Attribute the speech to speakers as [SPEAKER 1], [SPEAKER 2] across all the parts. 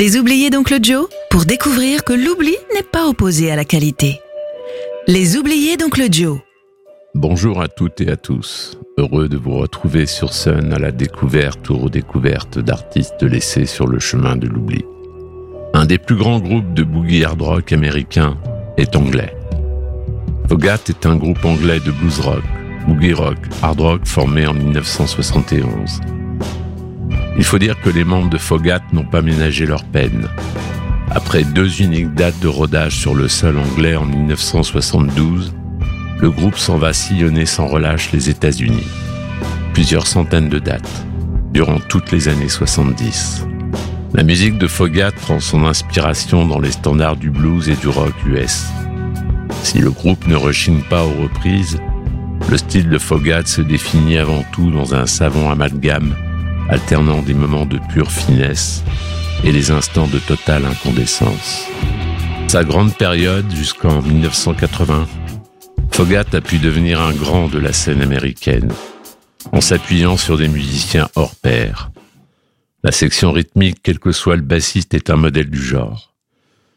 [SPEAKER 1] Les oubliés d'Oncle Joe pour découvrir que l'oubli n'est pas opposé à la qualité. Les oubliés d'Oncle Joe.
[SPEAKER 2] Bonjour à toutes et à tous. Heureux de vous retrouver sur Sun à la découverte ou redécouverte d'artistes laissés sur le chemin de l'oubli. Un des plus grands groupes de boogie hard rock américain est anglais. Fogat est un groupe anglais de blues rock, boogie rock, hard rock formé en 1971. Il faut dire que les membres de Fogat n'ont pas ménagé leur peine. Après deux uniques dates de rodage sur le sol anglais en 1972, le groupe s'en va sillonner sans relâche les États-Unis. Plusieurs centaines de dates, durant toutes les années 70. La musique de Fogat prend son inspiration dans les standards du blues et du rock US. Si le groupe ne rechigne pas aux reprises, le style de Fogat se définit avant tout dans un savant amalgame alternant des moments de pure finesse et des instants de totale incandescence. Sa grande période jusqu'en 1980, Fogat a pu devenir un grand de la scène américaine, en s'appuyant sur des musiciens hors pair. La section rythmique, quel que soit le bassiste, est un modèle du genre.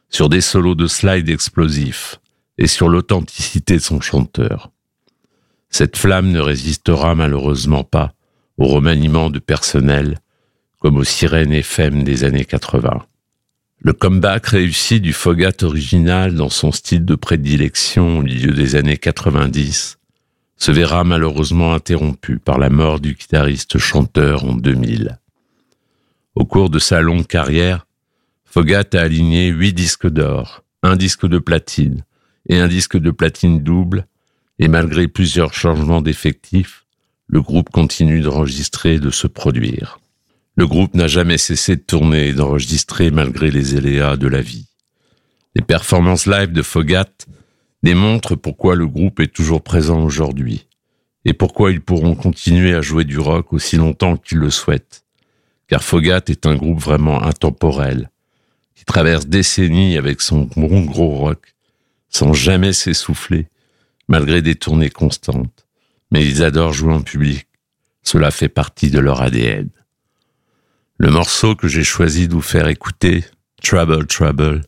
[SPEAKER 2] Sur des solos de slide explosifs et sur l'authenticité de son chanteur. Cette flamme ne résistera malheureusement pas au remaniement de personnel, comme aux sirènes FM des années 80. Le comeback réussi du Fogat original dans son style de prédilection au milieu des années 90 se verra malheureusement interrompu par la mort du guitariste chanteur en 2000. Au cours de sa longue carrière, Fogat a aligné huit disques d'or, un disque de platine et un disque de platine double, et malgré plusieurs changements d'effectifs, le groupe continue d'enregistrer et de se produire. Le groupe n'a jamais cessé de tourner et d'enregistrer malgré les éléas de la vie. Les performances live de Fogat démontrent pourquoi le groupe est toujours présent aujourd'hui et pourquoi ils pourront continuer à jouer du rock aussi longtemps qu'ils le souhaitent. Car Fogat est un groupe vraiment intemporel, qui traverse décennies avec son gros rock, sans jamais s'essouffler, malgré des tournées constantes mais ils adorent jouer en public. Cela fait partie de leur ADN. Le morceau que j'ai choisi de vous faire écouter, Trouble Trouble,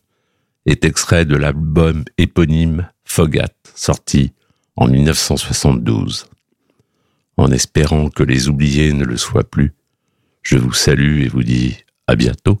[SPEAKER 2] est extrait de l'album éponyme Fogat, sorti en 1972. En espérant que les oubliés ne le soient plus, je vous salue et vous dis à bientôt.